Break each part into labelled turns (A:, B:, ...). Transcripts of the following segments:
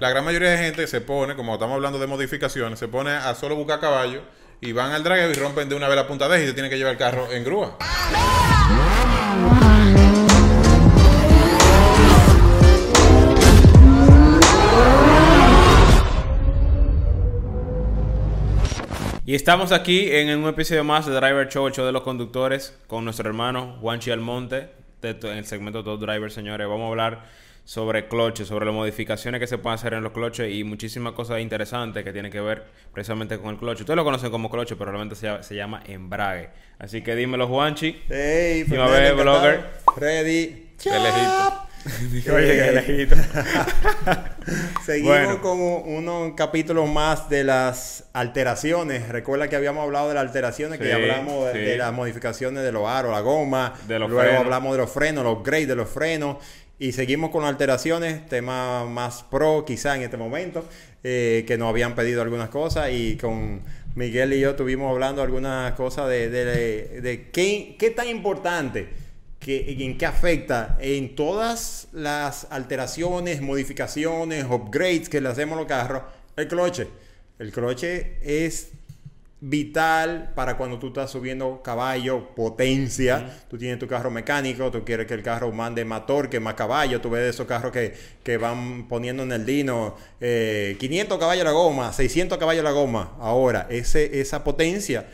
A: La gran mayoría de gente se pone, como estamos hablando de modificaciones, se pone a solo buscar caballo y van al dragueo y rompen de una vez la punta de y se tienen que llevar el carro en grúa.
B: Y estamos aquí en un episodio más de Driver Show, el show de los conductores, con nuestro hermano Juanchi Almonte, en el segmento Top Driver, señores. Vamos a hablar sobre cloches, sobre las modificaciones que se pueden hacer en los cloches y muchísimas cosas interesantes que tienen que ver precisamente con el cloche. Ustedes lo conocen como cloche, pero realmente se, llama- se llama embrague. Así que dímelo, Juanchi.
C: Hey,
B: a ver,
C: Fernández,
B: blogger.
C: Ready.
B: Oye, lejito.
C: Seguimos
B: Bueno.
C: con unos capítulos más de las alteraciones. Recuerda que habíamos hablado de las alteraciones, que
B: Sí,
C: hablamos de,
B: sí.
C: de las modificaciones de los aros, la goma.
B: De los
C: Luego
B: frenos.
C: hablamos de los frenos, los upgrades de los frenos. Y seguimos con las alteraciones, tema más pro quizá en este momento, eh, que nos habían pedido algunas cosas y con Miguel y yo estuvimos hablando algunas cosas de, de- de qué, qué tan importante, que, en qué afecta en todas las alteraciones, modificaciones, upgrades que le hacemos a los carros, el cloche. El cloche es vital para cuando tú estás subiendo caballo, potencia. Tú tienes tu carro mecánico, tú quieres que el carro mande más torque, más caballo. Tú ves esos carros que, que van poniendo en el dino eh, 500 caballos la goma, 600 caballos la goma. Ahora, ese, esa potencia,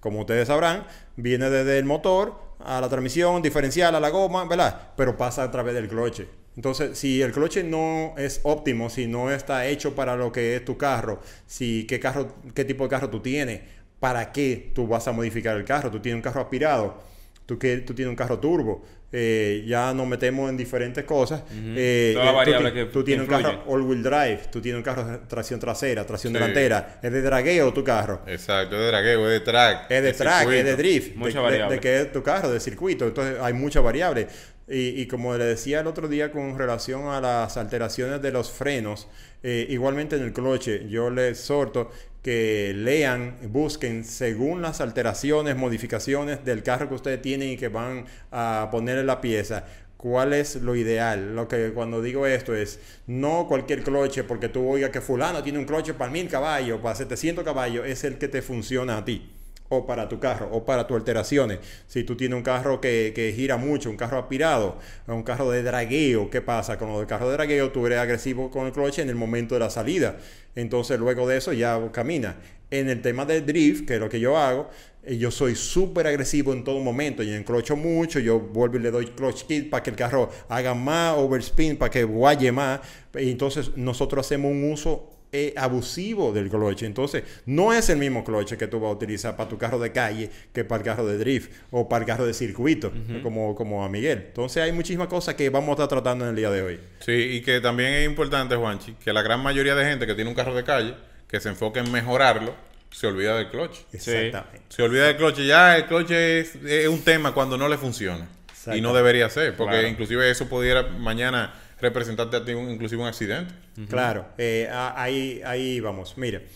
C: como ustedes sabrán, viene desde el motor a la transmisión, diferencial a la goma, ¿verdad? Pero pasa a través del cloche. Entonces, si el cloche no es óptimo, si no está hecho para lo que es tu carro, si qué carro, qué tipo de carro tú tienes, para qué tú vas a modificar el carro, tú tienes un carro aspirado, tú, que, tú tienes un carro turbo, eh, ya nos metemos en diferentes cosas. eh,
B: Todas las
C: tú
B: que-
C: tú tienes un carro all-wheel drive, tú tienes un carro de tracción trasera, tracción
A: Sí.
C: delantera, es de dragueo tu carro.
A: Exacto, es de dragueo, es de track.
C: Es de track,
A: circuito.
C: es de drift, de, de- que es tu carro, de circuito. Entonces hay muchas variables. Y, y como le decía el otro día con relación a las alteraciones de los frenos, eh, igualmente en el cloche, yo les exhorto que lean, busquen según las alteraciones, modificaciones del carro que ustedes tienen y que van a poner en la pieza. ¿Cuál es lo ideal? Lo que cuando digo esto es no cualquier cloche porque tú oigas que fulano tiene un cloche para mil caballos, para 700 caballos, es el que te funciona a ti o para tu carro o para tus alteraciones. Si tú tienes un carro que, que gira mucho, un carro aspirado, un carro de dragueo, ¿qué pasa? Con el carro de dragueo tú eres agresivo con el cloche en el momento de la salida. Entonces luego de eso ya camina. En el tema del drift, que es lo que yo hago, eh, yo soy súper agresivo en todo momento. Yo enclocho mucho, yo vuelvo y le doy clutch kit para que el carro haga más overspin, para que guaye más. Entonces nosotros hacemos un uso eh, abusivo del cloche. Entonces, no es el mismo cloche que tú vas a utilizar para tu carro de calle que para el carro de drift o para el carro de circuito, como, como a Miguel. Entonces, hay muchísimas cosas que vamos a estar tratando en el día de hoy.
A: Sí, y que también es importante, Juanchi, que la gran mayoría de gente que tiene un carro de calle, que se enfoque en mejorarlo, se olvida del clutch.
C: Exactamente.
A: Se olvida del clutch. Ya el clutch es, es un tema cuando no le funciona. Y no debería ser, porque
B: Claro.
A: inclusive eso pudiera mañana representarte a ti un- inclusive un accidente.
C: Claro, eh, ahí, ahí vamos. Mire,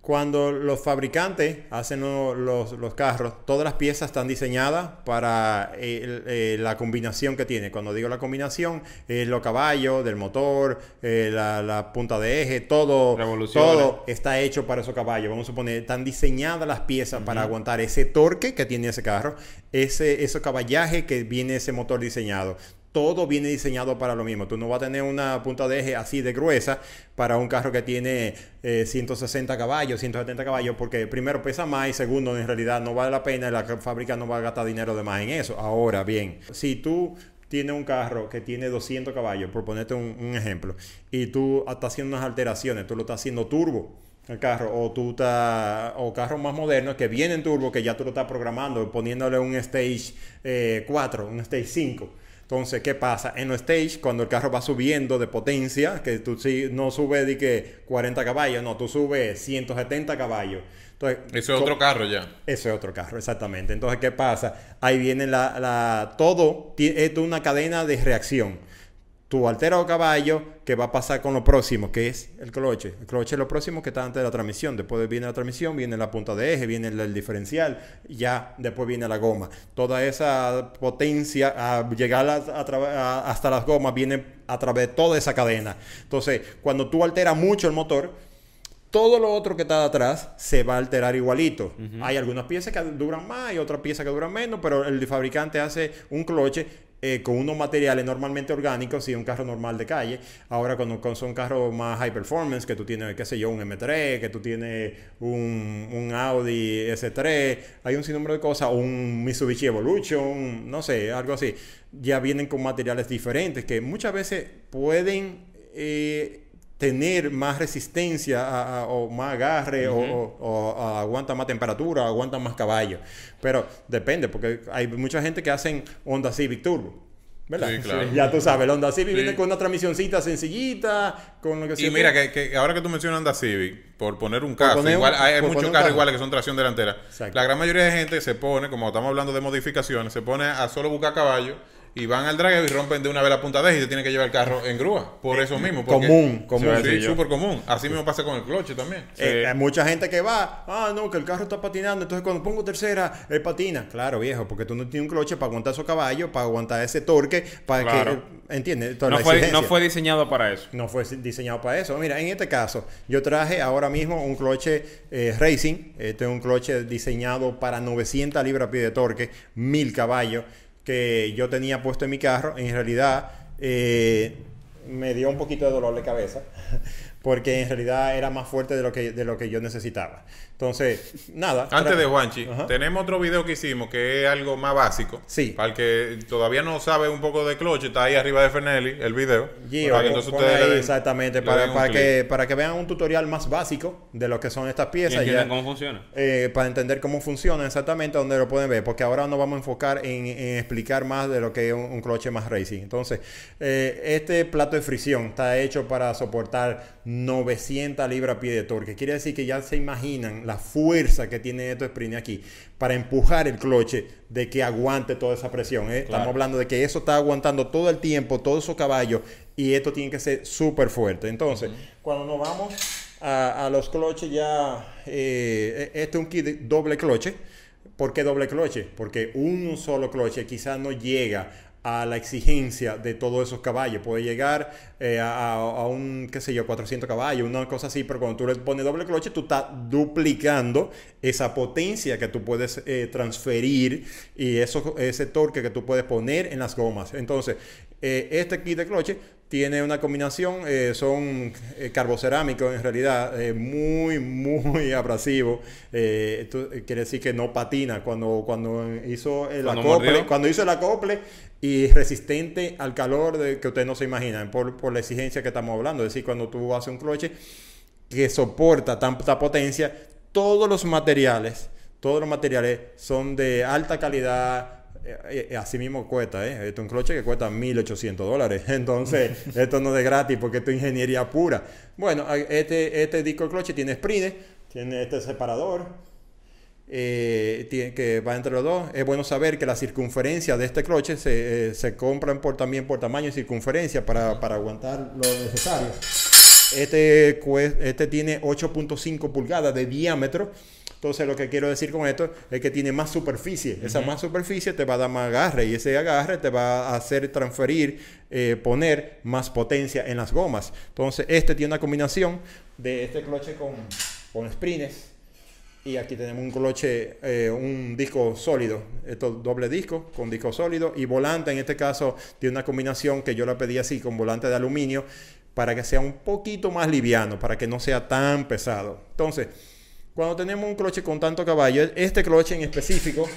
C: cuando los fabricantes hacen lo- los, los carros, todas las piezas están diseñadas para eh, eh, la combinación que tiene. Cuando digo la combinación, es los caballos del motor, eh, la, la punta de eje, todo, todo está hecho para esos caballos. Vamos a suponer, están diseñadas las piezas para aguantar ese torque que tiene ese carro, ese, ese caballaje que viene ese motor diseñado. Todo viene diseñado para lo mismo. Tú no vas a tener una punta de eje así de gruesa para un carro que tiene eh, 160 caballos, 170 caballos, porque primero pesa más y segundo, en realidad no vale la pena y la fábrica no va a gastar dinero de más en eso. Ahora bien, si tú tienes un carro que tiene 200 caballos, por ponerte un, ejemplo, y tú estás haciendo unas alteraciones, tú lo estás haciendo turbo, el carro o tú o carros más modernos que vienen turbo que ya tú lo estás programando poniéndole un stage eh, 4 un stage 5 entonces qué pasa en los stage cuando el carro va subiendo de potencia que tú sí, no subes de que 40 caballos no tú subes 170 caballos entonces
A: Eso es otro carro ya.
C: eso es otro carro, exactamente. Entonces, ¿qué pasa? Ahí viene la, la- todo, es una cadena de reacción. Tú alteras el caballo, ¿qué va a pasar con lo próximo? Que es el cloche. El cloche es lo próximo que está antes de la transmisión. Después viene la transmisión, viene la punta de eje, viene el, el diferencial, ya después viene la goma. Toda esa potencia a llegar a- a tra- a- hasta las gomas viene a través de toda esa cadena. Entonces, cuando tú alteras mucho el motor, todo lo otro que está atrás se va a alterar igualito. Hay algunas piezas que duran más y otras piezas que duran menos, pero el fabricante hace un cloche eh, con unos materiales normalmente orgánicos y un carro normal de calle. Ahora cuando, son carros más high performance, que tú tienes, qué sé yo, un M3, que tú tienes un, un Audi S3, hay un sinnúmero de cosas, un Mitsubishi Evolution, no sé, algo así. Ya vienen con materiales diferentes que muchas veces pueden... eh, tener más resistencia a- a- o más agarre o, o- o aguanta más temperatura, aguanta más caballo. Pero depende, porque hay mucha gente que hacen Honda Civic Turbo. ¿Verdad?
A: Sí, claro.
C: Ya tú sabes, el Honda Civic
A: Sí.
C: viene con una transmisioncita sencillita, con lo que
A: Y
C: sea.
A: mira, que, que ahora que tú mencionas Honda Civic, por poner un caso,
C: poner
A: igual, hay, muchos carros iguales que son tracción delantera.
C: Exacto.
A: La gran mayoría de gente se pone, como estamos hablando de modificaciones, se pone a solo buscar caballo y van al drague y rompen de una vez la punta de y te tienen que llevar el carro en grúa. Por eso mismo. porque-
C: Común, común.
A: Sí, súper común. Así mismo pasa con el cloche también.
C: Eh,
B: Sí.
C: hay mucha gente que va, ah, no, que el carro está patinando, entonces cuando pongo tercera, él patina. Claro, viejo, porque tú no tienes un cloche para aguantar esos caballos, para aguantar ese torque, para
B: Claro.
C: que, ¿entiendes? Toda
B: No
C: la
B: fue, no fue diseñado para eso.
C: No fue diseñado para eso. Mira, en este caso, yo traje ahora mismo un cloche eh, Racing. Este es un cloche diseñado para 900 libras-pie de torque, 1000 caballos, que yo tenía puesto en mi carro. En realidad, eh, me dio un poquito de dolor de cabeza, porque en realidad era más fuerte de lo que, de lo que yo necesitaba. Entonces, nada.
A: Antes de Juanchi,
C: Ajá.
A: tenemos otro video que hicimos que es algo más básico.
C: Sí.
A: Para el que todavía no sabe un poco de cloche, está ahí arriba de Fernelli el video.
C: Gio,
A: para que entonces ustedes
C: ahí
A: le den-
C: exactamente,
A: le
C: para, para que, para que vean un tutorial más básico de lo que son estas
B: Y
C: piezas. ya-
B: entienden cómo funciona.
C: eh, para entender cómo funciona exactamente, donde lo pueden ver, porque ahora nos vamos a enfocar en, en explicar más de lo que es un, un cloche más racing. Entonces, eh, este plato de fricción está hecho para soportar 900 libras-pie de torque. Quiere decir que ya se imaginan la fuerza que tiene estos sprint aquí para empujar el cloche de que aguante toda esa presión. ¿eh? Estamos hablando de que eso está aguantando todo el tiempo, todos esos caballos, y esto tiene que ser súper fuerte. Entonces, cuando nos vamos a, a los cloches ya, eh, este es un kit de doble cloche. ¿Por qué doble cloche? Porque un solo cloche quizás no llega a la exigencia de todos esos caballos. Puede llegar eh, a, a- un, qué sé yo, 400 caballos, una cosa así, pero cuando tú le pones doble cloche, tú estás duplicando esa potencia que tú puedes eh, transferir y eso, ese torque que tú puedes poner en las gomas. Entonces, eh, este kit de cloche tiene una combinación, eh, son eh, carbocerámicos en realidad, eh, muy, muy abrasivo. Esto quiere decir que no patina cuando, cuando hizo el
B: Cuando
C: acople,
B: mordió.
C: cuando hizo el acople y resistente al calor de, que ustedes no se imaginan por, por la exigencia que estamos hablando. Es decir, cuando tú haces un cloche que soporta tanta potencia, todos los materiales, todos los materiales son de alta calidad. eh, eh, así mismo cuesta, ¿eh? Esto es un cloche que cuesta 1.800 dólares. Entonces, esto no es de gratis porque esto es ingeniería pura. Bueno, este, este disco de cloche tiene sprines, tiene este separador, eh, que va entre los dos. Es bueno saber que la circunferencia de este cloche se, eh, se compran por, también por tamaño y circunferencia para, para aguantar lo necesario. Este, este tiene 8.5 pulgadas de diámetro. Entonces lo que quiero decir con esto es que tiene más superficie. Esa más superficie te va a dar más agarre y ese agarre te va a hacer transferir, eh, poner más potencia en las gomas. Entonces este tiene una combinación de este cloche con, con sprines. Y aquí tenemos un cloche, eh, un disco sólido, esto doble disco con disco sólido y volante, en este caso tiene una combinación que yo la pedí así con volante de aluminio para que sea un poquito más liviano, para que no sea tan pesado. Entonces, cuando tenemos un cloche con tanto caballo, este cloche en específico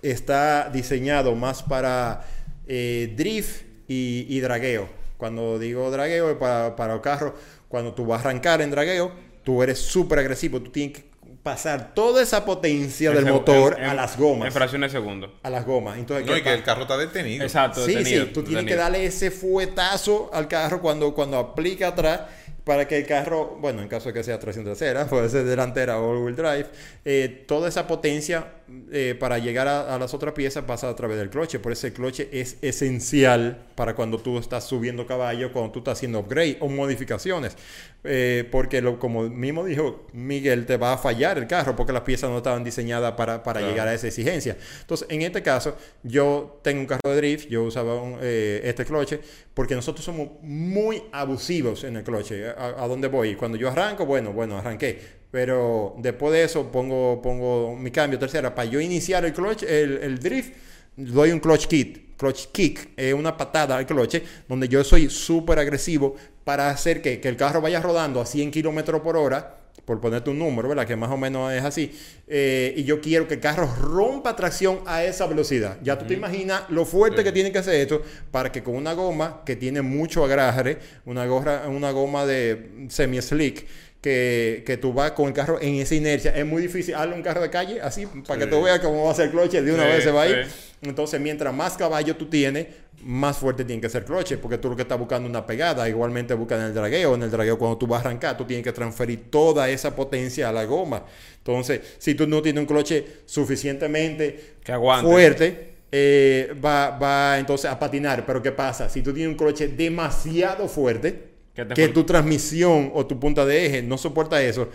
C: está diseñado más para eh, drift y, y dragueo. Cuando digo dragueo para, para el carro, cuando tú vas a arrancar en dragueo, tú eres súper agresivo, tú tienes que pasar toda esa potencia del
B: En
C: motor
B: en-
C: a
B: en-
C: las
B: En
C: gomas.
B: fracciones de segundo.
C: A las gomas. Entonces,
A: No,
C: ¿qué
A: y que el carro está detenido.
B: Exacto,
C: Sí,
B: detenido,
C: sí, tú tienes que darle ese fuetazo al carro cuando, cuando aplica atrás para que el carro, bueno, en caso de que sea tracción trasera, puede ser delantera o all-wheel drive, eh, toda esa potencia eh, para llegar a, a, las otras piezas pasa a través del cloche. Por eso el cloche es esencial para cuando tú estás subiendo caballo, cuando tú estás haciendo upgrade o modificaciones. Eh, porque lo, como mismo dijo Miguel, te va a fallar el carro porque las piezas no estaban diseñadas para, para llegar a esa exigencia. Entonces, en este caso, yo tengo un carro de drift, yo usaba un, este cloche, porque nosotros somos muy abusivos en el cloche. ¿A, dónde voy? Cuando yo arranco, bueno, bueno, arranqué pero después de eso pongo, pongo mi cambio tercera. Para yo iniciar el clutch, el, el drift, doy un clutch kit. Clutch kick es una patada al cloche donde yo soy súper agresivo para hacer que, que, el carro vaya rodando a 100 kilómetros por hora, por ponerte un número, ¿verdad? Que más o menos es así. Eh, y yo quiero que el carro rompa tracción a esa velocidad. Ya tú mm. te imaginas lo fuerte sí. que tiene que hacer esto para que con una goma que tiene mucho agarre, una, gorra, una goma de semi-slick, que, que, tú vas con el carro en esa inercia. Es muy difícil darle un carro de calle así para sí. que tú veas cómo va a ser el cloche. De una sí, vez se va a ir. Entonces, mientras más caballo tú tienes, más fuerte tiene que ser el cloche, porque tú lo que estás buscando una pegada. Igualmente busca en el dragueo. En el dragueo, cuando tú vas a arrancar, tú tienes que transferir toda esa potencia a la goma. Entonces, si tú no tienes un cloche suficientemente fuerte, eh, va, va entonces a patinar. Pero ¿qué pasa? Si tú tienes un cloche demasiado fuerte, que tu transmisión o tu punta de eje no soporta eso,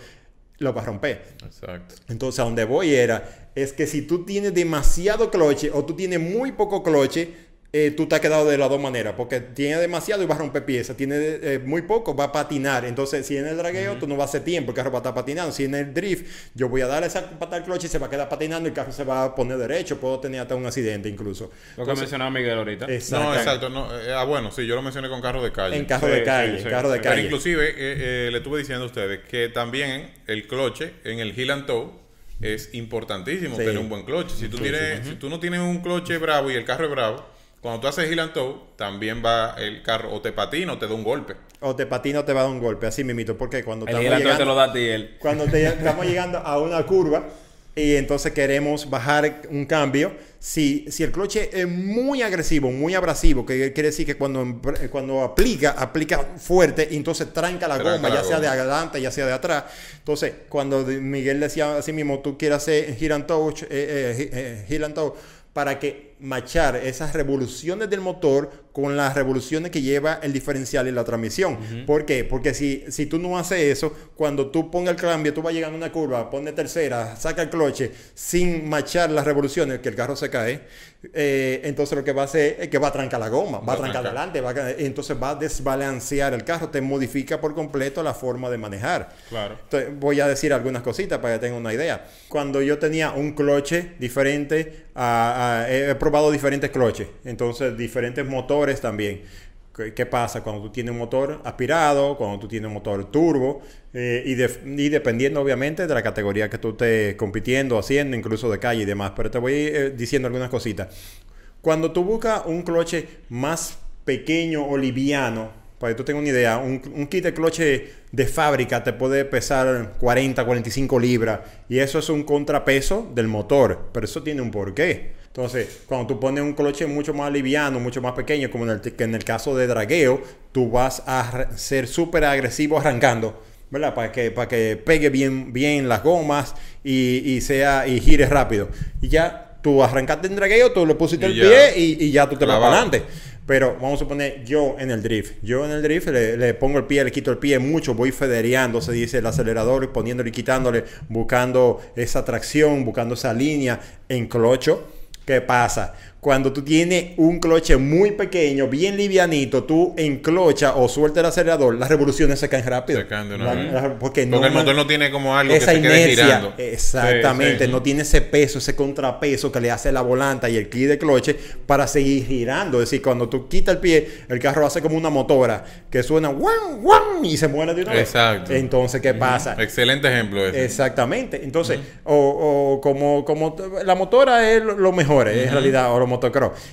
C: lo va a romper.
A: Exacto.
C: Entonces, a donde voy era, es que si tú tienes demasiado cloche o tú tienes muy poco cloche, eh, tú te has quedado de las dos maneras, porque tiene demasiado y va a romper piezas, tiene eh, muy poco, va a patinar. Entonces, si en el dragueo, uh -huh. tú no vas a hacer tiempo, el carro va a estar patinando. Si en el drift, yo voy a darle esa patada al cloche y se va a quedar patinando, el carro se va a poner derecho, puedo tener hasta un accidente incluso.
B: Lo Entonces, que mencionaba Miguel ahorita.
A: No, exacto. No, eh, ah, bueno, sí, yo lo mencioné con carro de calle.
C: En carro sí, de calle, sí, sí, carro de calle.
A: Pero inclusive, eh, le estuve diciendo a ustedes que también el cloche en el heel and toe es importantísimo tener un buen cloche. Si tú, tienes, uh -huh. si tú no tienes un cloche bravo y el carro es bravo, cuando tú haces heel and toe, también va el carro o te patina o te da un golpe.
C: O te patina o te va a dar un golpe, así mismito. Porque cuando
B: el estamos llegando, te lo da a ti él.
C: Cuando te, estamos llegando a una curva y entonces queremos bajar un cambio, si, si el cloche es muy agresivo, muy abrasivo, que quiere decir que cuando, cuando aplica, aplica fuerte y entonces tranca la tranca goma, la ya goma. sea de adelante, ya sea de atrás. Entonces, cuando Miguel decía así mismo, tú quieres hacer heel and touch, eh, eh, eh, heel and touch para que machar esas revoluciones del motor con las revoluciones que lleva el diferencial y la transmisión. Uh -huh. ¿Por qué? Porque si, si tú no haces eso, cuando tú pongas el cambio, tú vas llegando a una curva, pone tercera, saca el cloche sin machar las revoluciones, que el carro se cae, eh, entonces lo que va a hacer es que va a trancar la goma, va, va a trancar adelante, va a, entonces va a desbalancear el carro, te modifica por completo la forma de manejar.
A: Claro.
C: Entonces, voy a decir algunas cositas para que tengan una idea. Cuando yo tenía un cloche diferente, a, a, he probado diferentes cloches, entonces diferentes motores también. ¿Qué pasa cuando tú tienes un motor aspirado, cuando tú tienes un motor turbo? Eh, y, de, y, dependiendo obviamente de la categoría que tú estés compitiendo, haciendo, incluso de calle y demás. Pero te voy eh, diciendo algunas cositas. Cuando tú buscas un cloche más pequeño o liviano, para que tú tengas una idea, un, un, kit de cloche de fábrica te puede pesar 40, 45 libras y eso es un contrapeso del motor, pero eso tiene un porqué. Entonces, cuando tú pones un cloche mucho más liviano, mucho más pequeño, como en el, que en el caso de dragueo, tú vas a ser súper agresivo arrancando, ¿verdad? Para que, para que pegue bien, bien las gomas y, y, sea, y gire rápido. Y ya tú arrancaste en dragueo, tú le pusiste y el ya, pie y, y, ya tú te vas para adelante. Pero vamos a suponer yo en el drift. Yo en el drift le, pongo el pie, le quito el pie mucho, voy federeando, se dice el acelerador, poniéndole y quitándole, buscando esa tracción, buscando esa línea en clocho ¿Qué pasa? Cuando tú tienes un cloche muy pequeño, bien livianito, tú enclocha o suelta el acelerador, las revoluciones se caen rápido.
A: Se caen de una la, la, porque, porque no, el motor no tiene como algo
C: esa
A: que se
C: inercia,
A: quede girando.
C: Exactamente, sí, sí. no tiene ese peso, ese contrapeso que le hace la volanta y el kit de cloche para seguir girando. Es decir, cuando tú quitas el pie, el carro hace como una motora que suena ¡guan, guan! y se muere de una vez.
A: Exacto.
C: Entonces, ¿qué pasa?
A: Excelente ejemplo ese.
C: Exactamente. Entonces, uh -huh. o, o, como, como la motora es lo mejor, uh -huh. en realidad, o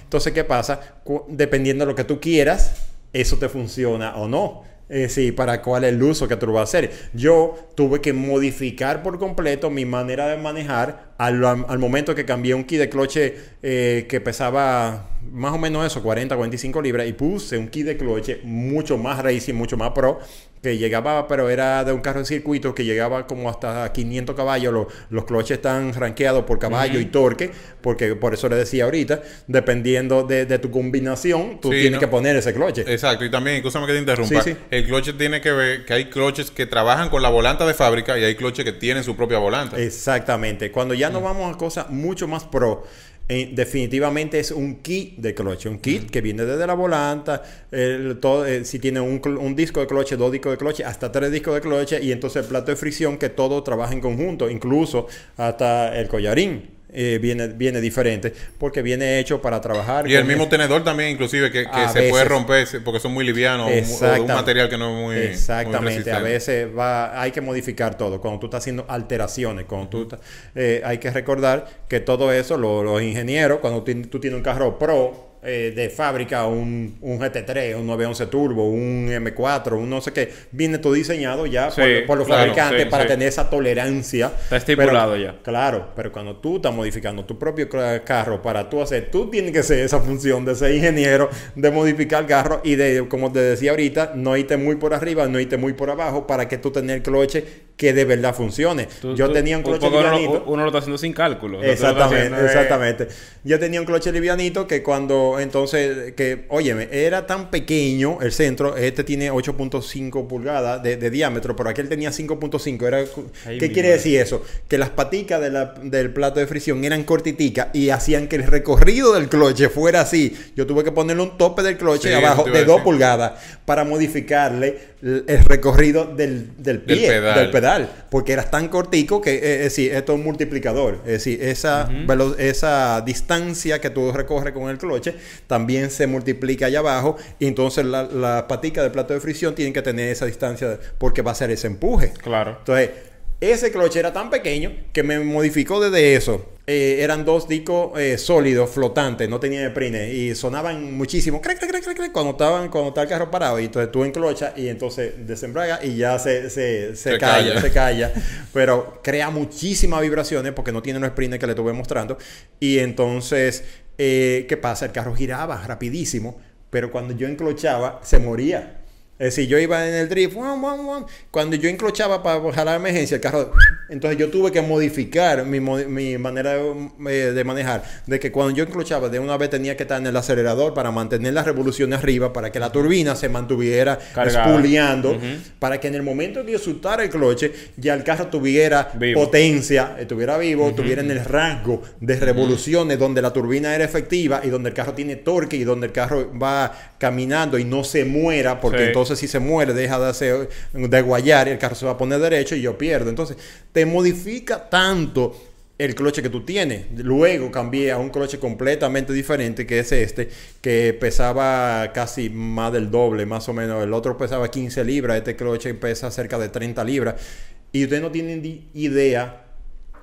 C: Entonces, ¿qué pasa? Dependiendo de lo que tú quieras, eso te funciona o no. Eh, sí, para cuál es el uso que tú vas a hacer. Yo tuve que modificar por completo mi manera de manejar al, al momento que cambié un kit de cloche eh, que pesaba más o menos eso, 40, 45 libras, y puse un kit de cloche mucho más racing, mucho más pro, que llegaba, pero era de un carro de circuito que llegaba como hasta 500 caballos. Los, los cloches están rankeados por caballo y torque, porque por eso le decía ahorita, dependiendo de, tu combinación, tú tienes que poner ese cloche.
A: Exacto, y también, escúchame que te interrumpa, el cloche tiene que ver que hay cloches que trabajan con la volanta de fábrica y hay cloches que tienen su propia volanta.
C: Exactamente. Cuando ya nos vamos a cosas mucho más pro, eh, definitivamente es un kit de cloche, un kit que viene desde la volanta, todo, eh, si tiene un, un, disco de cloche, dos discos de cloche, hasta tres discos de cloche y entonces el plato de fricción que todo trabaja en conjunto, incluso hasta el collarín. Eh, viene, viene diferente porque viene hecho para trabajar.
A: Y el mismo tenedor también, inclusive, que, se puede romper porque son muy livianos o, un material que no es muy.
C: Exactamente, a veces va, hay que modificar todo. Cuando tú estás haciendo alteraciones, cuando tú eh, hay que recordar que todo eso, los ingenieros, cuando tú tienes un carro pro, eh, de fábrica, un, un, GT3, un 911 Turbo, un M4, un no sé qué, viene todo diseñado ya por, los fabricantes para tener esa tolerancia.
B: Está estipulado ya.
C: Claro, pero cuando tú estás modificando tu propio carro para tú hacer, tú tienes que ser esa función de ser ingeniero, de modificar el carro y de, como te decía ahorita, no irte muy por arriba, no irte muy por abajo para que tú tengas el cloche que de verdad funcione. Yo tenía un cloche
B: livianito. Uno, lo está haciendo sin cálculo.
C: Exactamente, exactamente. Yo tenía un cloche livianito que cuando entonces, que, óyeme, era tan pequeño el centro, este tiene 8.5 pulgadas de, diámetro, pero aquel tenía 5.5. Era, ¿Qué quiere decir eso? Que las paticas del plato de fricción eran cortiticas y hacían que el recorrido del cloche fuera así. Yo tuve que ponerle un tope del cloche abajo de 2 pulgadas para modificarle el recorrido del, pie, del pedal. Porque era tan cortico que, eh, es decir, esto es un multiplicador. Es decir, esa, esa distancia que tú recorres con el cloche también se multiplica allá abajo y entonces la, la patica del plato de fricción tienen que tener esa distancia porque va a ser ese empuje.
B: Claro.
C: Entonces, ese cloche era tan pequeño que me modificó desde eso. Eh, eran dos discos eh, sólidos, flotantes, no tenía prine y sonaban muchísimo cuando estaban cuando estaba el carro parado y entonces tú enclochas y entonces desembraga y ya se, se, se, calla, se calla, pero crea muchísimas vibraciones porque no tiene los sprines que le estuve mostrando y entonces eh, ¿qué pasa? El carro giraba rapidísimo, pero cuando yo enclochaba, se moría. Es decir, yo iba en el drift, cuando yo enclochaba para jalar la emergencia, el carro entonces yo tuve que modificar mi, mi manera eh, de, manejar, de que cuando yo enclochaba de una vez tenía que estar en el acelerador para mantener las revoluciones arriba, para que la turbina se mantuviera espuleando, para que en el momento que yo soltara el cloche, ya el carro tuviera potencia, estuviera vivo, tuviera en el rango de revoluciones donde la turbina era efectiva y donde el carro tiene torque y donde el carro va caminando y no se muera, porque entonces si se muere deja de, hacer, de guayar y el carro se va a poner derecho y yo pierdo. Entonces te modifica tanto el cloche que tú tienes. Luego cambié a un cloche completamente diferente, que es este, que pesaba casi más del doble, más o menos. El otro pesaba 15 libras, este cloche pesa cerca de 30 libras. Y ustedes no tienen idea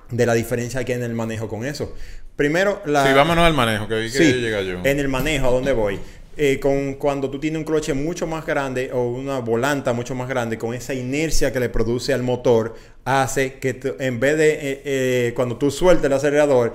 C: de la diferencia que hay en el manejo con eso. Primero, la...
A: Sí, vámonos al manejo, que vi que llega yo.
C: En el manejo, ¿a dónde voy? Eh, con, cuando tú tienes un cloche mucho más grande o una volanta mucho más grande, con esa inercia que le produce al motor, hace que en vez de eh, eh, cuando tú sueltes el acelerador,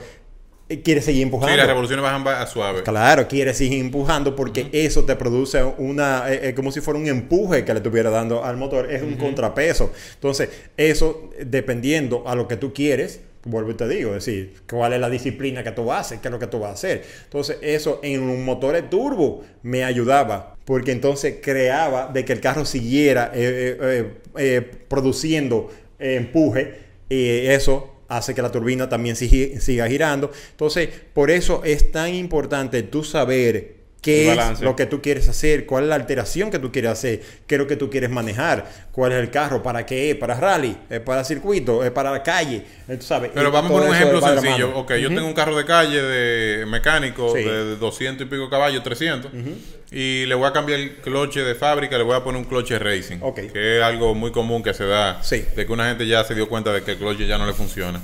C: quieres seguir empujando. Sí,
A: las revoluciones bajan a suave.
C: Claro, quieres seguir empujando porque eso te produce una, como si fuera un empuje que le estuviera dando al motor, es un contrapeso. Entonces, eso, dependiendo a lo que tú quieres, vuelvo y te digo, es decir, cuál es la disciplina que tú haces, qué es lo que tú vas a hacer. Entonces, eso en un motor de turbo me ayudaba, porque entonces creaba de que el carro siguiera eh, eh, eh, produciendo empuje, y eso hace que la turbina también siga girando. Entonces, por eso es tan importante tú saber qué es lo que tú quieres hacer, cuál es la alteración que tú quieres hacer, qué es lo que tú quieres manejar, cuál es el carro, para qué es, para rally, es para circuito, es para la calle, sabes.
A: Pero vamos poner un ejemplo sencillo. Ok, yo tengo un carro de calle de mecánico de 200 y pico caballos, 300, y le voy a cambiar el cloche de fábrica, le voy a poner un cloche racing, que es algo muy común que se da, de que una gente ya se dio cuenta de que el cloche ya no le funciona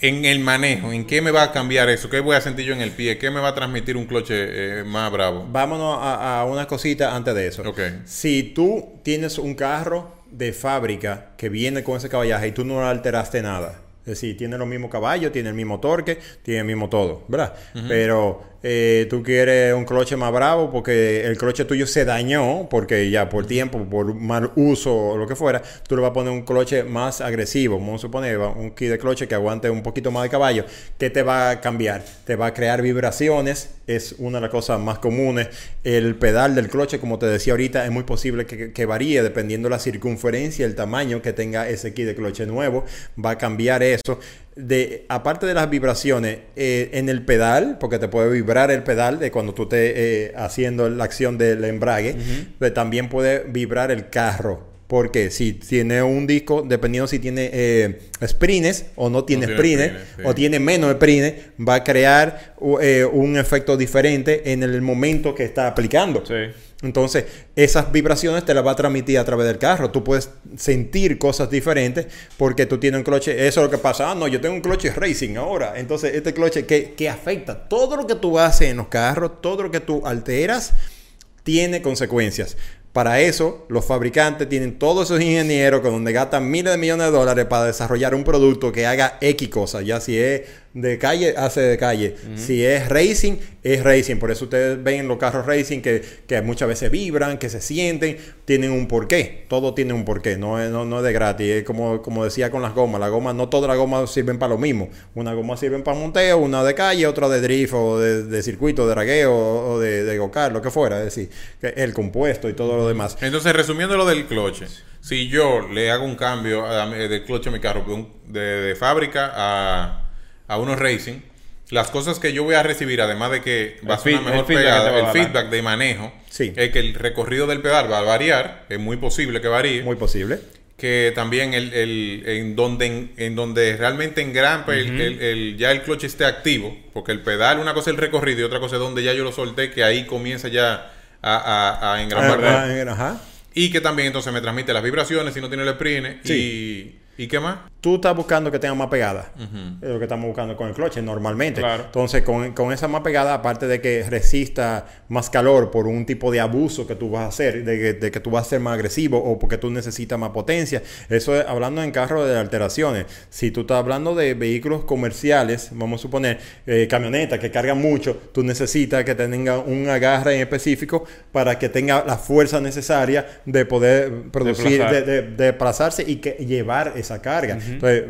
A: en el manejo, ¿en qué me va a cambiar eso? ¿Qué voy a sentir yo en el pie? ¿Qué me va a transmitir un cloche eh, más bravo?
C: Vámonos a, una cosita antes de eso.
A: Okay.
C: Si tú tienes un carro de fábrica que viene con ese caballaje y tú no alteraste nada, es decir, tiene los mismos caballos, tiene el mismo torque, tiene el mismo todo, ¿verdad? Pero eh, tú quieres un cloche más bravo porque el cloche tuyo se dañó, porque ya por tiempo, por mal uso o lo que fuera, tú le vas a poner un cloche más agresivo. Vamos a suponer un kit de cloche que aguante un poquito más de caballo. ¿Qué te va a cambiar? Te va a crear vibraciones, es una de las cosas más comunes. El pedal del cloche, como te decía ahorita, es muy posible que, que varíe dependiendo la circunferencia el tamaño que tenga ese kit de cloche nuevo. Va a cambiar eso de, aparte de las vibraciones, eh, en el pedal, porque te puede vibrar el pedal de cuando tú estés eh, haciendo la acción del embrague, pero también puede vibrar el carro. Porque si tiene un disco, dependiendo si tiene eh, sprines o no tiene, sprines, o tiene menos sprines, va a crear eh, un efecto diferente en el momento que está aplicando. Sí. Entonces, esas vibraciones te las va a transmitir a través del carro. Tú puedes sentir cosas diferentes porque tú tienes un cloche. Eso es lo que pasa. Ah, no, yo tengo un cloche racing ahora. Entonces, este cloche que, afecta todo lo que tú haces en los carros, todo lo que tú alteras, tiene consecuencias. Para eso, los fabricantes tienen todos esos ingenieros con donde gastan miles de millones de dólares para desarrollar un producto que haga X cosas, ya si es de calle, hace de calle. Si es racing, es racing. Por eso ustedes ven los carros racing que, que, muchas veces vibran, que se sienten, tienen un porqué. Todo tiene un porqué, no es, no, no es de gratis. Es como, como decía con las gomas. Las gomas, no todas las gomas sirven para lo mismo. Una goma sirve para monteo, una de calle, otra de drift o de, circuito, de ragueo o de, de gocar, lo que fuera. Es decir, el compuesto y todo lo demás.
A: Entonces, resumiendo lo del cloche. Si yo le hago un cambio del cloche a mi carro de fábrica a a unos racing, las cosas que yo voy a recibir, además de que va a ser una mejor pegada, el feedback de manejo, es que el recorrido del pedal va a variar, es muy posible que varíe.
C: Muy posible.
A: Que también el, el en, donde, en, donde realmente engrampa el, ya el clutch esté activo, porque el pedal, una cosa es el recorrido y otra cosa es donde ya yo lo solté, que ahí comienza ya a, a. Ah, y que también entonces me transmite las vibraciones si no tiene el sprine y ¿Y qué más?
C: Tú estás buscando que tenga más pegada. Es lo que estamos buscando con el cloche normalmente. Entonces, con, con, esa más pegada, aparte de que resista más calor por un tipo de abuso que tú vas a hacer, de que, tú vas a ser más agresivo o porque tú necesitas más potencia. Eso es hablando en carro de alteraciones. Si tú estás hablando de vehículos comerciales, vamos a suponer eh, camionetas que cargan mucho, tú necesitas que tenga un agarre en específico para que tenga la fuerza necesaria de poder producir, de, de, desplazarse y que llevar esa carga. Entonces,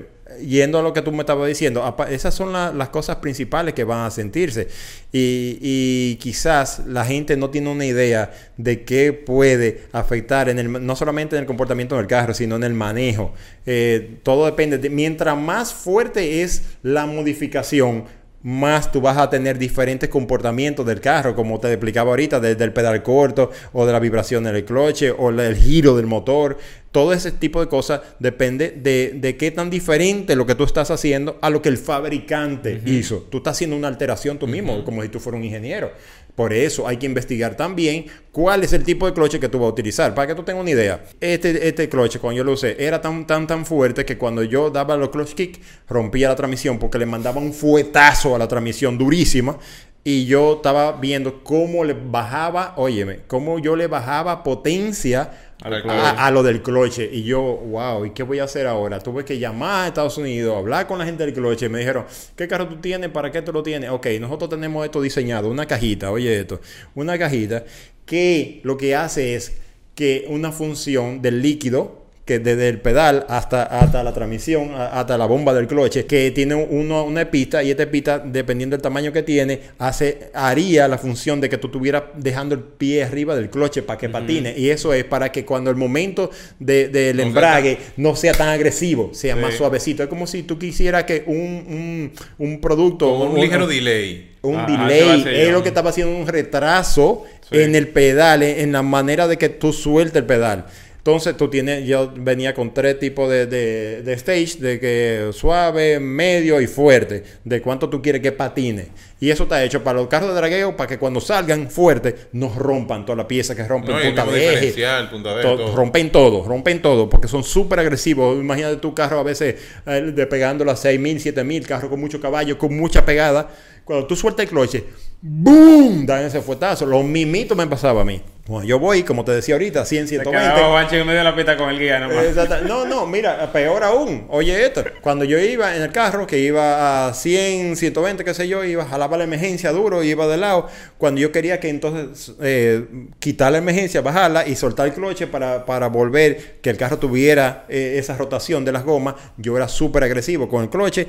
C: yendo a lo que tú me estabas diciendo, esas son las cosas principales que van a sentirse. Y, quizás la gente no tiene una idea de qué puede afectar, en el, no solamente en el comportamiento del carro, sino en el manejo. Eh, todo depende. De, mientras más fuerte es la modificación, más tú vas a tener diferentes comportamientos del carro, como te explicaba ahorita, desde el pedal corto o de la vibración del cloche o del giro del motor. Todo ese tipo de cosas depende de, qué tan diferente lo que tú estás haciendo a lo que el fabricante hizo. Tú estás haciendo una alteración tú mismo, como si tú fueras un ingeniero. Por eso hay que investigar también cuál es el tipo de cloche que tú vas a utilizar. Para que tú tengas una idea, este, este cloche, cuando yo lo usé, era tan, tan, tan fuerte que cuando yo daba los clutch kick, rompía la transmisión porque le mandaba un fuetazo a la transmisión durísima. Y yo estaba viendo cómo le bajaba, óyeme, cómo yo le bajaba potencia a, lo del cloche. Y yo, wow, ¿y qué voy a hacer ahora? Tuve que llamar a Estados Unidos, hablar con la gente del cloche. Me dijeron, ¿qué carro tú tienes? ¿Para qué tú lo tienes? Ok, nosotros tenemos esto diseñado, una cajita, oye esto, una cajita que lo que hace es que una función del líquido que desde el pedal hasta, hasta la transmisión, hasta la bomba del cloche, que tiene uno, una pista y esta pista, dependiendo del tamaño que tiene, hace, haría la función de que tú estuvieras dejando el pie arriba del cloche para que patine. Y eso es para que cuando el momento del embrague no sea tan agresivo, sea más suavecito. Es como si tú quisieras que un, un, producto...
A: un, ligero delay.
C: Un ah, delay. Es lo que estaba haciendo un retraso en el pedal, en la manera de que tú sueltes el pedal. Entonces tú tienes, yo venía con tres tipos de, de, stage, de que suave, medio y fuerte, de cuánto tú quieres que patine. Y eso está hecho para los carros de dragueo, para que cuando salgan fuertes, no rompan toda la pieza, que rompen punta de eje. Rompen todo, rompen todo, porque son súper agresivos. Imagínate tu carro a veces eh, despegando a 6.000, 7.000, carro con mucho caballo, con mucha pegada. Cuando tú sueltas el cloche, ¡boom! Dan ese fuetazo. Los mimitos me pasaba a mí. Bueno, yo voy, como te decía ahorita, 100, 120.
B: en medio de la pista con el guía nomás.
C: No, no, mira, peor aún. Oye esto, cuando yo iba en el carro, que iba a 100, 120, qué sé yo, iba, jalaba la emergencia duro, iba de lado. Cuando yo quería que entonces eh, quitar la emergencia, bajarla y soltar el cloche para, para volver, que el carro tuviera eh, esa rotación de las gomas, yo era súper agresivo con el cloche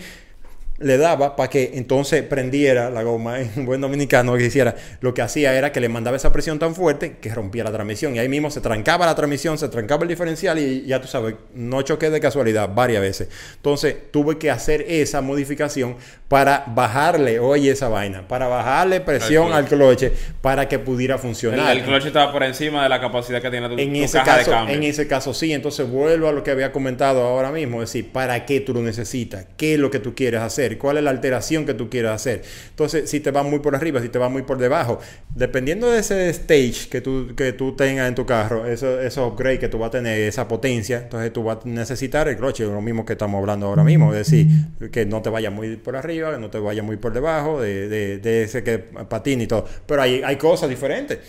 C: le daba para que entonces prendiera la goma en buen dominicano que hiciera lo que hacía era que le mandaba esa presión tan fuerte que rompía la transmisión. Y ahí mismo se trancaba la transmisión se trancaba el diferencial y ya tú sabes no choqué de casualidad varias veces. Entonces tuve que hacer esa modificación para bajarle oye esa vaina para bajarle presión al cloche para que pudiera funcionar.
B: El, cloche estaba por encima de la capacidad que tiene tu,
C: en ese caso en ese caso sí entonces vuelvo a lo que había comentado ahora mismo es decir para qué tú lo necesitas qué es lo que tú quieres hacer cuál es la alteración que tú quieras hacer. Entonces, si te va muy por arriba, si te va muy por debajo, dependiendo de ese stage que tú, que tú tengas en tu carro, eso, esos upgrades que tú vas a tener, esa potencia, entonces tú vas a necesitar el cloche, lo mismo que estamos hablando ahora mismo, es decir, que no te vaya muy por arriba, que no te vaya muy por debajo, de, de, ese que patina y todo. Pero hay, hay cosas diferentes.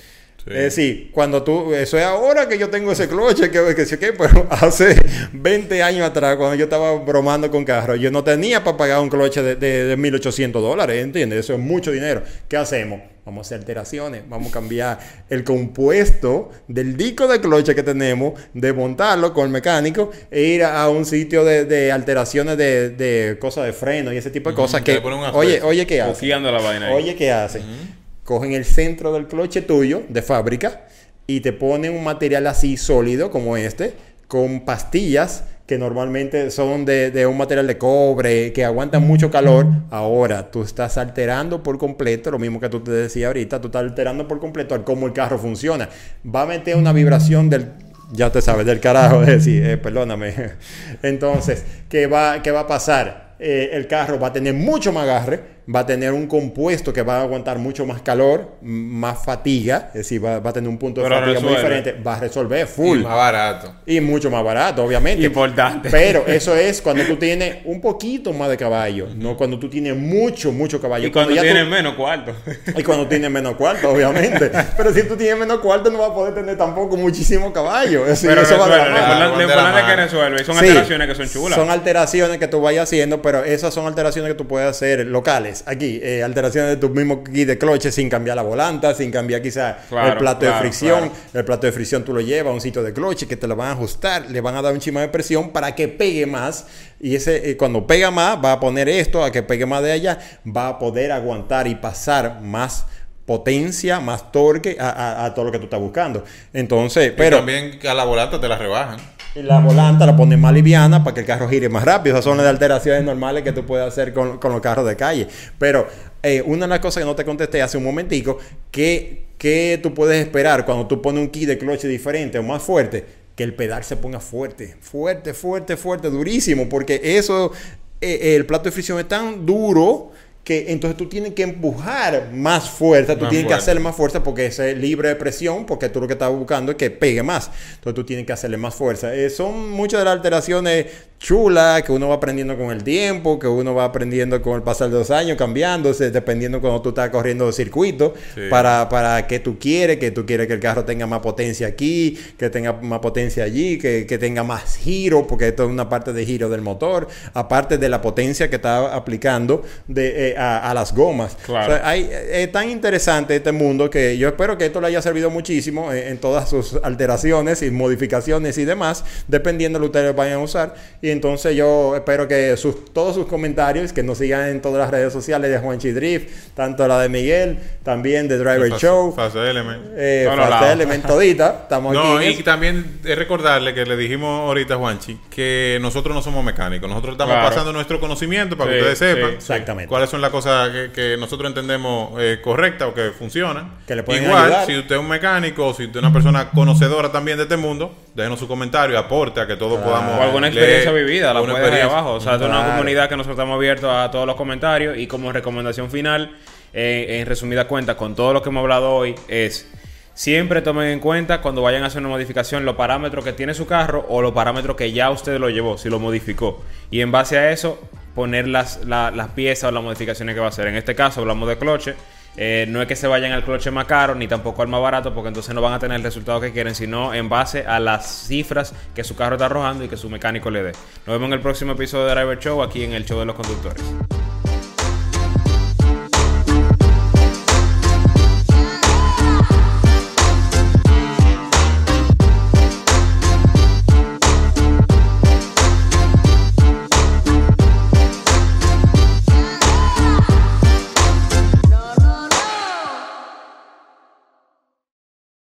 C: Es decir, cuando tú, eso es ahora que yo tengo ese cloche, que, que, que pero hace 20 años atrás, cuando yo estaba bromando con carros, yo no tenía para pagar un cloche de, de, 1.800 dólares, ¿entiendes? Eso es mucho dinero. ¿Qué hacemos? Vamos a hacer alteraciones, vamos a cambiar el compuesto del disco de cloche que tenemos, de montarlo con el mecánico e ir a, un sitio de, alteraciones de, cosas de freno y ese tipo de cosas que, oye, oye, ¿qué hace? Oye, ¿qué hace? cogen el centro del cloche tuyo de fábrica y te ponen un material así sólido como este, con pastillas que normalmente son de, un material de cobre, que aguantan mucho calor. Ahora tú estás alterando por completo, lo mismo que tú te decía ahorita, tú estás alterando por completo al cómo el carro funciona. Va a meter una vibración del ya te sabes, del carajo, es decir, eh, perdóname. Entonces, ¿qué va, qué va a pasar? Eh, el carro va a tener mucho más agarre, va a tener un compuesto que va a aguantar mucho más calor, más fatiga, es decir, va, a tener un punto de fatiga muy diferente, va a resolver full.
A: Y más barato.
C: Y mucho más barato, obviamente.
B: Importante.
C: Pero eso es cuando tú tienes un poquito más de caballo, no cuando tú tienes mucho, mucho caballo.
B: Y cuando, tienes menos cuarto.
C: Y cuando tienes menos cuarto, obviamente. Pero si tú tienes menos cuarto, no vas a poder tener tampoco muchísimo caballo.
B: pero eso va a Lo importante es que resuelve. Son alteraciones que son chulas.
C: Son alteraciones que tú vayas haciendo, pero esas son alteraciones que tú puedes hacer locales aquí, eh, alteraciones de tu mismo kit de cloche sin cambiar la volanta, sin cambiar quizá el plato de fricción. El plato de fricción tú lo llevas a un sitio de cloche que te lo van a ajustar, le van a dar un chima de presión para que pegue más. Y ese, eh, cuando pega más, va a poner esto a que pegue más de allá, va a poder aguantar y pasar más potencia, más torque a, todo lo que tú estás buscando. Entonces, pero...
A: también a la volanta te la rebajan.
C: Y la volanta la pones más liviana para que el carro gire más rápido. Esas son las alteraciones normales que tú puedes hacer con, con los carros de calle. Pero eh, una de las cosas que no te contesté hace un momentico, que, que tú puedes esperar cuando tú pones un kit de cloche diferente o más fuerte, que el pedal se ponga fuerte, fuerte, fuerte, fuerte, durísimo, porque eso, eh, el plato de fricción es tan duro que entonces tú tienes que empujar más fuerza, tú tienes que hacerle más fuerza porque es libre de presión, porque tú lo que estás buscando es que pegue más. Entonces tú tienes que hacerle más fuerza. Eh, son muchas de las alteraciones chulas que uno va aprendiendo con el tiempo, que uno va aprendiendo con el pasar de los años, cambiándose, dependiendo cuando tú estás corriendo de circuito, para, para qué tú quieres, que tú quieres que el carro tenga más potencia aquí, que tenga más potencia allí, que, que tenga más giro, porque esto es una parte de giro del motor, aparte de la potencia que está aplicando de... Eh, a, las gomas. es tan interesante este mundo que yo espero que esto le haya servido muchísimo en, todas sus alteraciones y modificaciones y demás, dependiendo de lo que ustedes vayan a usar. Y entonces yo espero que sus, todos sus comentarios, que nos sigan en todas las redes sociales de Juanchi Drift, tanto la de Miguel, también de Driver Show.
A: Fase Element.
C: Eh, Element todita. Estamos
A: no, y también es recordarle que le dijimos ahorita a Juanchi que nosotros no somos mecánicos, nosotros estamos pasando nuestro conocimiento para que ustedes sepan
C: exactamente.
A: cuáles son las cosas que, nosotros entendemos eh, correctas o que funcionan.
C: Que le pueden
A: Igual, si usted es un mecánico o si usted es una persona conocedora también de este mundo, déjenos su comentario, aporte a que todos podamos.
B: O alguna experiencia vivida, la puede ahí abajo. O sea, es una comunidad que nosotros estamos abiertos a todos los comentarios y como recomendación final, eh, en resumida cuenta, con todo lo que hemos hablado hoy, es. Siempre tomen en cuenta cuando vayan a hacer una modificación los parámetros que tiene su carro o los parámetros que ya usted lo llevó, si lo modificó. Y en base a eso, poner las, las piezas o las modificaciones que va a hacer. En este caso hablamos de cloche. Eh, no es que se vayan al cloche más caro ni tampoco al más barato, porque entonces no van a tener el resultado que quieren, sino en base a las cifras que su carro está arrojando y que su mecánico le dé. Nos vemos en el próximo episodio de Driver Show aquí en el Show de los Conductores.